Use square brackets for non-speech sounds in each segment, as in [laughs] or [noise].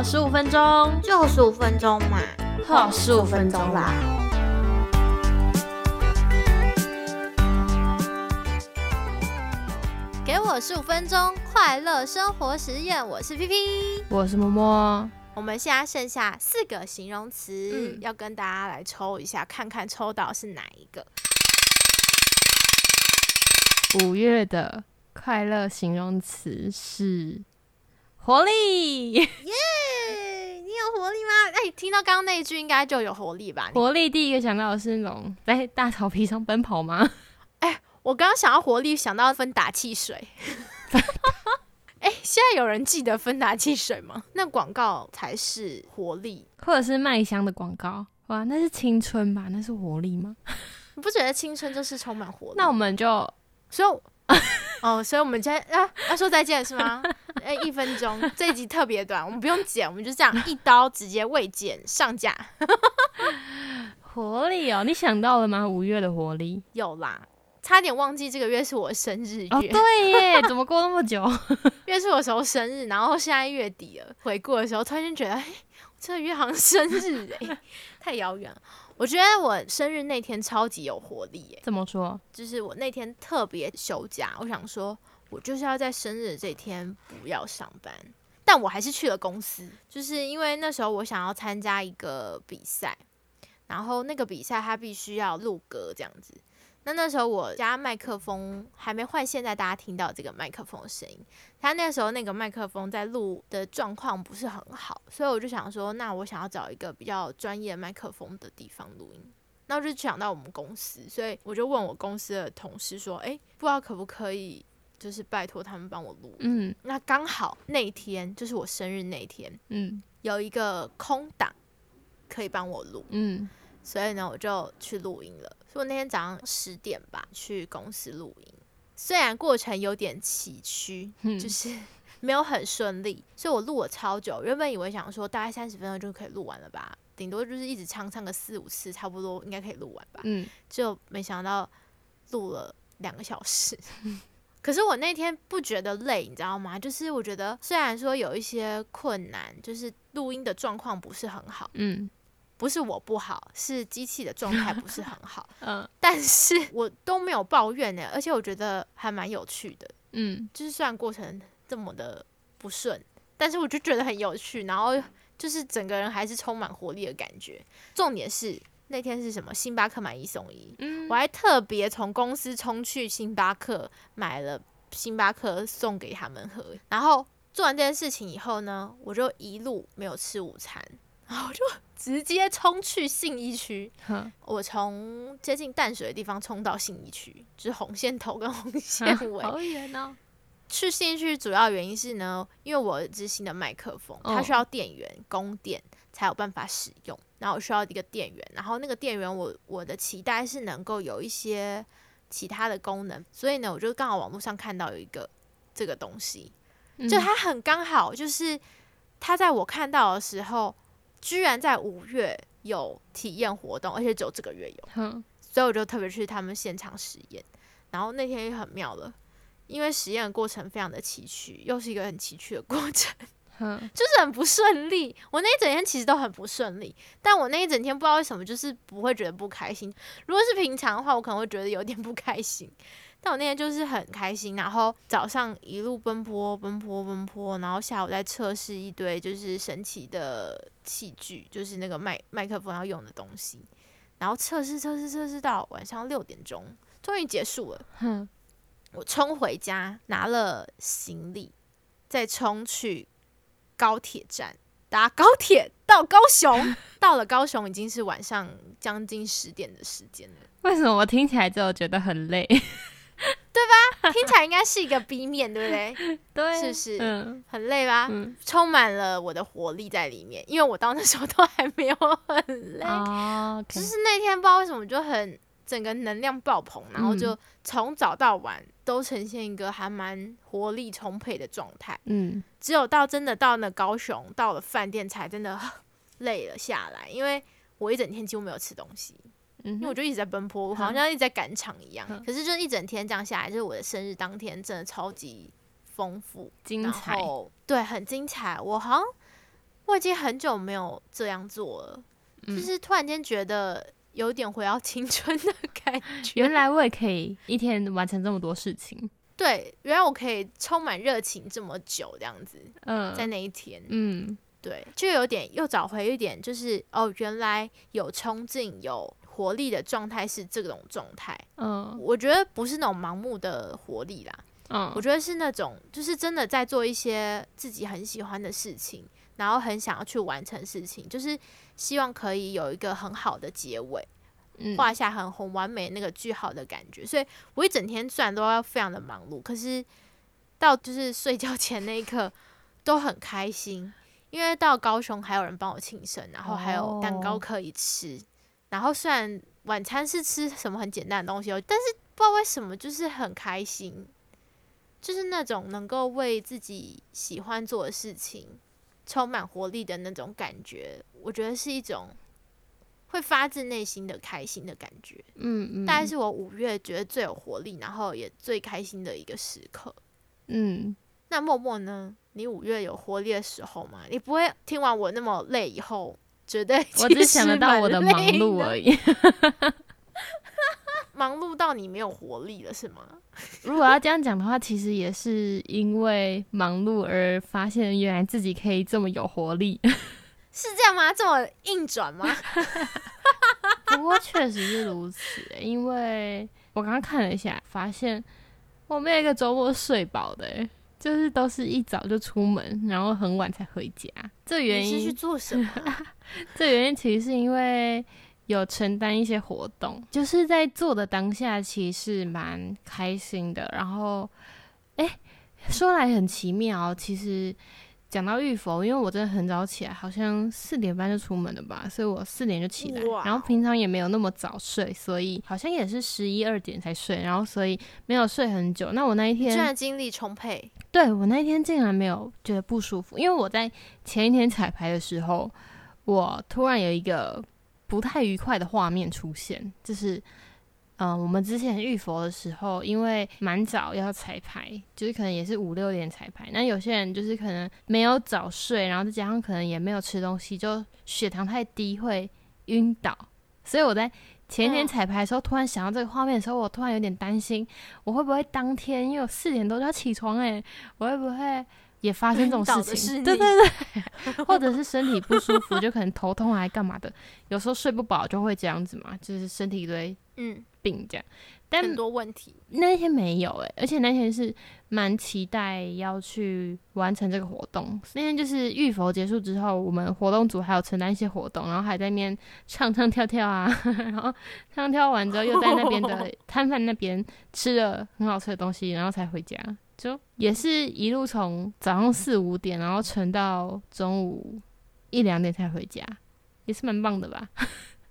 好十五分钟，就十五分钟嘛，好十五分钟啦。给我十五分钟快乐生活实验，我是 P P，我是默默。我们现在剩下四个形容词，嗯要跟大家来抽一下，看看抽到是哪一个。五月的快乐形容词是活力，耶，你有活力吗？哎，听到刚刚那一句，应该就有活力吧？活力第一个想到的是那种在大草皮上奔跑吗？我刚刚想到活力，想到芬达汽水。[laughs] 哎、现在有人记得芬达汽水吗？那广告才是活力。或者是麦香的广告？哇，那是青春吧？那是活力吗？你不觉得青春就是充满活力？那我们就所以我，[laughs] 哦，所以我们今天啊要说再见是吗？[laughs] 哎、一分钟，这一集特别短，我们不用剪，我们就这样一刀直接未剪上架。活力哦，你想到了吗？五月的活力有啦，差点忘记这个月是我生日月，哦，对耶，[laughs] 怎么过那么久？因为是我时候生日，然后现在月底了，回顾的时候突然间觉得，哎、我这个月好像生日哎、太遥远了。我觉得我生日那天超级有活力耶、怎么说？就是我那天特别休假，我想说，我就是要在生日这天不要上班，但我还是去了公司，就是因为那时候我想要参加一个比赛，然后那个比赛它必须要录歌这样子。那那时候我家麦克风还没换，现在大家听到这个麦克风的声音，他那时候那个麦克风在录的状况不是很好，所以我就想说，那我想要找一个比较专业麦克风的地方录音。那我就想到我们公司，所以我就问我公司的同事说：“诶，不知道可不可以，就是拜托他们帮我录。嗯那刚好那天就是我生日那天，嗯有一个空档可以帮我录，嗯，所以呢，我就去录音了。所以我那天早上十点吧去公司录音，虽然过程有点崎岖，嗯就是 [laughs] 没有很顺利，所以我录了超久。原本以为想说大概三十分钟就可以录完了吧，顶多就是一直唱唱个四五次，差不多应该可以录完吧。嗯，就没想到录了两个小时。[laughs] 可是我那天不觉得累，你知道吗？就是我觉得虽然说有一些困难，就是录音的状况不是很好，嗯不是我不好，是机器的状态不是很好，[laughs] 嗯但是我都没有抱怨呢，而且我觉得还蛮有趣的。嗯，就是虽然过程这么的不顺，但是我就觉得很有趣，然后就是整个人还是充满活力的感觉。重点是那天是什么？星巴克买一送一，嗯我还特别从公司冲去星巴克买了星巴克送给他们喝。然后做完这件事情以后呢，我就一路没有吃午餐，然后我就直接冲去信义区。哼我从接近淡水的地方冲到信义区，就是红线头跟红线尾。[laughs] 好远哦。去信义区主要原因是呢，因为我有一支新的麦克风，它哦需要电源供电才有办法使用，然后我需要一个电源，然后那个电源我我的期待是能够有一些其他的功能，所以呢，我就刚好网络上看到有一个这个东西，就嗯它很刚好，就是它在我看到的时候，居然在五月有体验活动，而且只有这个月有。哼所以我就特别去他们现场实验。然后那天也很妙了，因为实验的过程非常的崎岖，又是一个很崎岖的过程，[laughs] 哼就是很不顺利。我那一整天其实都很不顺利，但我那一整天不知道为什么就是不会觉得不开心。如果是平常的话，我可能会觉得有点不开心。但我那天就是很开心，然后早上一路奔波奔波奔波，然后下午再测试一堆就是神奇的器具，就是那个麦麦克风要用的东西，然后测试测试测试到晚上六点钟，终于结束了。哼，我冲回家拿了行李，再冲去高铁站搭高铁到高雄。[laughs] 到了高雄已经是晚上将近十点的时间了，为什么我听起来之后觉得很累？听起来应该是一个 B 面，对不对？[laughs] 对是不是？嗯。很累吧？嗯，充满了我的活力在里面，因为我到那时候都还没有很累，哦，就是那天不知道为什么就很整个能量爆棚，然后就从早到晚都呈现一个还蛮活力充沛的状态。嗯。只有到真的到那高雄，到了饭店才真的 [laughs] 累了下来，因为我一整天几乎没有吃东西，因为我就一直在奔波，我好嗯像一直在赶场一样。嗯可是就是一整天这样下来，就是我的生日当天真的超级丰富，然精彩，后对，很精彩。我好像我已经很久没有这样做了，嗯就是突然间觉得有点回到青春的感觉。原来我也可以一天完成这么多事情。[laughs] 对，原来我可以充满热情这么久，这样子，嗯在那一天，嗯对，就有点又找回一点，就是哦，原来有冲劲、有活力的状态是这种状态。嗯我觉得不是那种盲目的活力啦，嗯，我觉得是那种就是真的在做一些自己很喜欢的事情，然后很想要去完成事情，就是希望可以有一个很好的结尾，嗯画下很很完美那个句号的感觉。所以我一整天虽然都要非常的忙碌，可是到就是睡觉前那一刻都很开心，因为到高雄还有人帮我庆生，然后还有蛋糕哦可以吃。然后虽然晚餐是吃什么很简单的东西哦，但是不知道为什么就是很开心，就是那种能够为自己喜欢做的事情充满活力的那种感觉，我觉得是一种会发自内心的开心的感觉。嗯嗯，大概是我五月觉得最有活力，然后也最开心的一个时刻。嗯，那默默呢？你五月有活力的时候吗？你不会听完我那么累以后，觉得我只想得到我的忙碌而已，已。[laughs] 忙碌到你没有活力了是吗？[laughs] 如果要这样讲的话，其实也是因为忙碌而发现原来自己可以这么有活力。[laughs] 是这样吗？这么硬转吗？不过确实是如此欸、因为我刚刚看了一下，发现我没有一个周末睡饱的、欸，就是都是一早就出门，然后很晚才回家。这原因是去因，做什么啊？[laughs] 这原因其实是因为有承担一些活动，就是在做的当下，其实蛮开心的。然后，哎、说来很奇妙哦，其实。讲到浴佛，因为我真的很早起来，好像四点半就出门了吧，所以我四点就起来哇，然后平常也没有那么早睡，所以好像也是十一二点才睡，然后所以没有睡很久。那我那一天居然，精力充沛，对我那一天竟然没有觉得不舒服，因为我在前一天彩排的时候，我突然有一个不太愉快的画面出现，就是。嗯，我们之前浴佛的时候，因为蛮早要彩排，就是可能也是五六点彩排。那有些人就是可能没有早睡，然后再加上可能也没有吃东西，就血糖太低会晕倒。所以我在前一天嗯彩排的时候，突然想到这个画面的时候，我突然有点担心，我会不会当天因为我四点多就要起床、欸，我会不会也发生这种事情？对对对，[laughs] 或者是身体不舒服，就可能头痛还干嘛的，有时候睡不饱就会这样子嘛，就是身体一堆嗯，病这样。但很多问题。那天没有诶、而且那天是蛮期待要去完成这个活动。那天就是浴佛结束之后，我们活动组还有承担一些活动，然后还在那边唱唱跳跳啊，[laughs] 然后唱跳完之后又在那边的 [laughs] 摊贩那边吃了很好吃的东西，然后才回家。就也是一路从早上四五点，然后撑到中午一两点才回家，也是蛮棒的吧。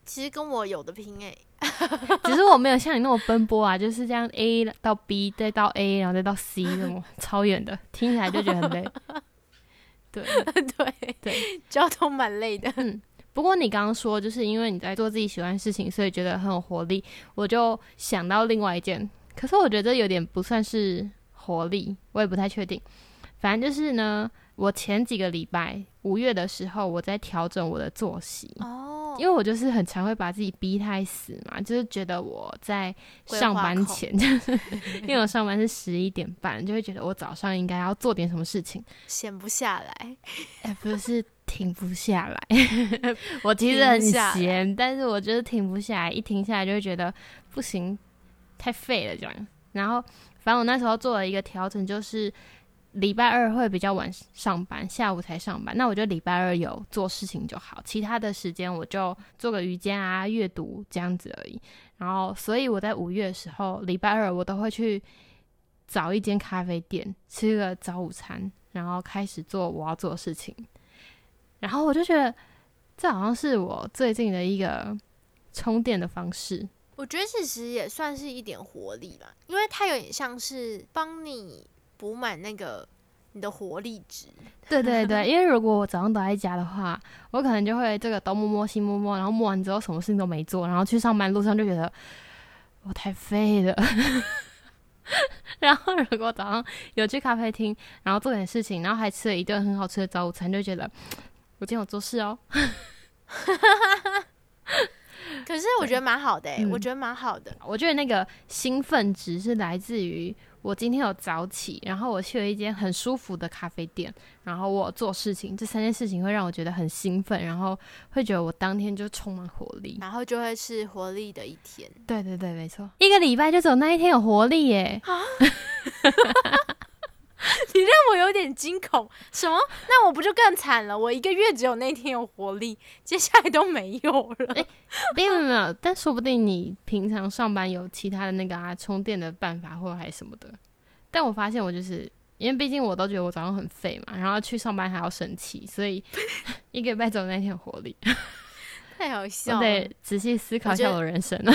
其实跟我有的拼哎、[laughs] 只是我没有像你那么奔波啊，就是这样 A 到 B 再到 A，然后再到 C 那种 [laughs] 超远的，听起来就觉得很累。[laughs] 对，对对，交通蛮累的。不过你刚刚说，就是因为你在做自己喜欢的事情，所以觉得很有活力，我就想到另外一件，可是我觉得有点不算是活力，我也不太确定。反正就是呢，我前几个礼拜五月的时候，我在调整我的作息。哦，因为我就是很常会把自己逼太死嘛，就是觉得我在上班前，就 [laughs] 是因为我上班是十一点半，就会觉得我早上应该要做点什么事情，闲不下来。哎、不是停不下来。[laughs] 我其实很闲，但是我就是停不下来，一停下来就会觉得不行，太废了这样。然后反正我那时候做了一个调整，就是礼拜二会比较晚上班，下午才上班。那我就礼拜二有做事情就好，其他的时间我就做个瑜伽啊、阅读这样子而已。然后，所以我在五月的时候，礼拜二我都会去找一间咖啡店吃个早午餐，然后开始做我要做的事情。然后我就觉得，这好像是我最近的一个充电的方式。我觉得其实也算是一点活力啦，因为它有点像是帮你补满那个你的活力值。对对对，[laughs] 因为如果我早上都在家的话，我可能就会这个东摸摸西摸摸，然后摸完之后什么事情都没做，然后去上班路上就觉得我太废了。[laughs] 然后如果早上有去咖啡厅，然后做点事情，然后还吃了一顿很好吃的早午餐，就觉得 [tsk] 我今天有做事哦。[laughs] 我觉得蛮好的、欸，嗯我觉得蛮好的。我觉得那个兴奋值是来自于我今天有早起，然后我去了一间很舒服的咖啡店，然后我做事情，这三件事情会让我觉得很兴奋，然后会觉得我当天就充满活力。然后就会是活力的一天。对对对，没错，一个礼拜就只有那一天有活力耶。[laughs] 有点惊恐，什么？那我不就更惨了？我一个月只有那天有活力，接下来都没有了。没有没有没有，但说不定你平常上班有其他的那个啊充电的办法或者还什么的。但我发现我就是因为毕竟我都觉得我早上很废嘛，然后去上班还要生气，所以一个礼拜只有那天有活力。[laughs] 太好笑了！我得仔细思考一下我的人生了。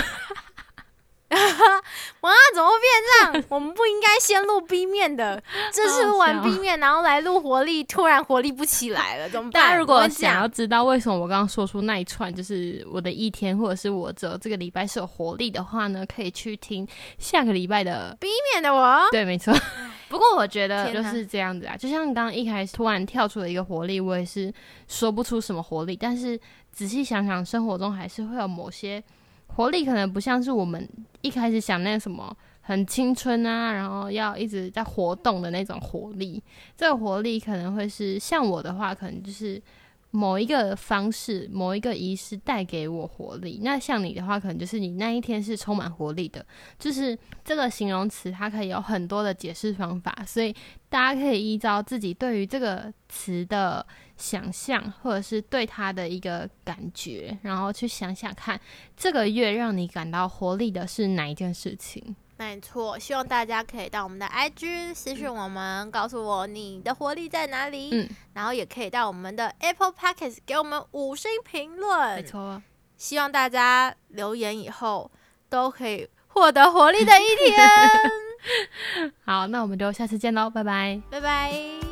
我们不应该先录 B 面的，这是录完好好 B 面，然后来录活力，突然活力不起来了，怎么办？大家如果想要知道为什么我刚刚说出那一串就是我的一天，或者是我只有这个礼拜是有活力的话呢，可以去听下个礼拜的。B 面的我，对，没错。[laughs] 不过我觉得就是这样子啊，就像刚刚一开始突然跳出了一个活力，我也是说不出什么活力，但是仔细想想，生活中还是会有某些活力，可能不像是我们一开始想那个什么。很青春啊，然后要一直在活动的那种活力，这个活力可能会是像我的话，可能就是某一个方式、某一个仪式带给我活力。那像你的话，可能就是你那一天是充满活力的，就是这个形容词它可以有很多的解释方法，所以大家可以依照自己对于这个词的想象，或者是对它的一个感觉，然后去想想看，这个月让你感到活力的是哪一件事情。没错，希望大家可以到我们的 IG 私讯我们，告诉我你的活力在哪里。嗯，然后也可以到我们的 Apple p o c k e t 给我们五星评论没。错。希望大家留言以后都可以获得活力的一天。[laughs] 好，那我们就下次见喽，拜拜。拜拜。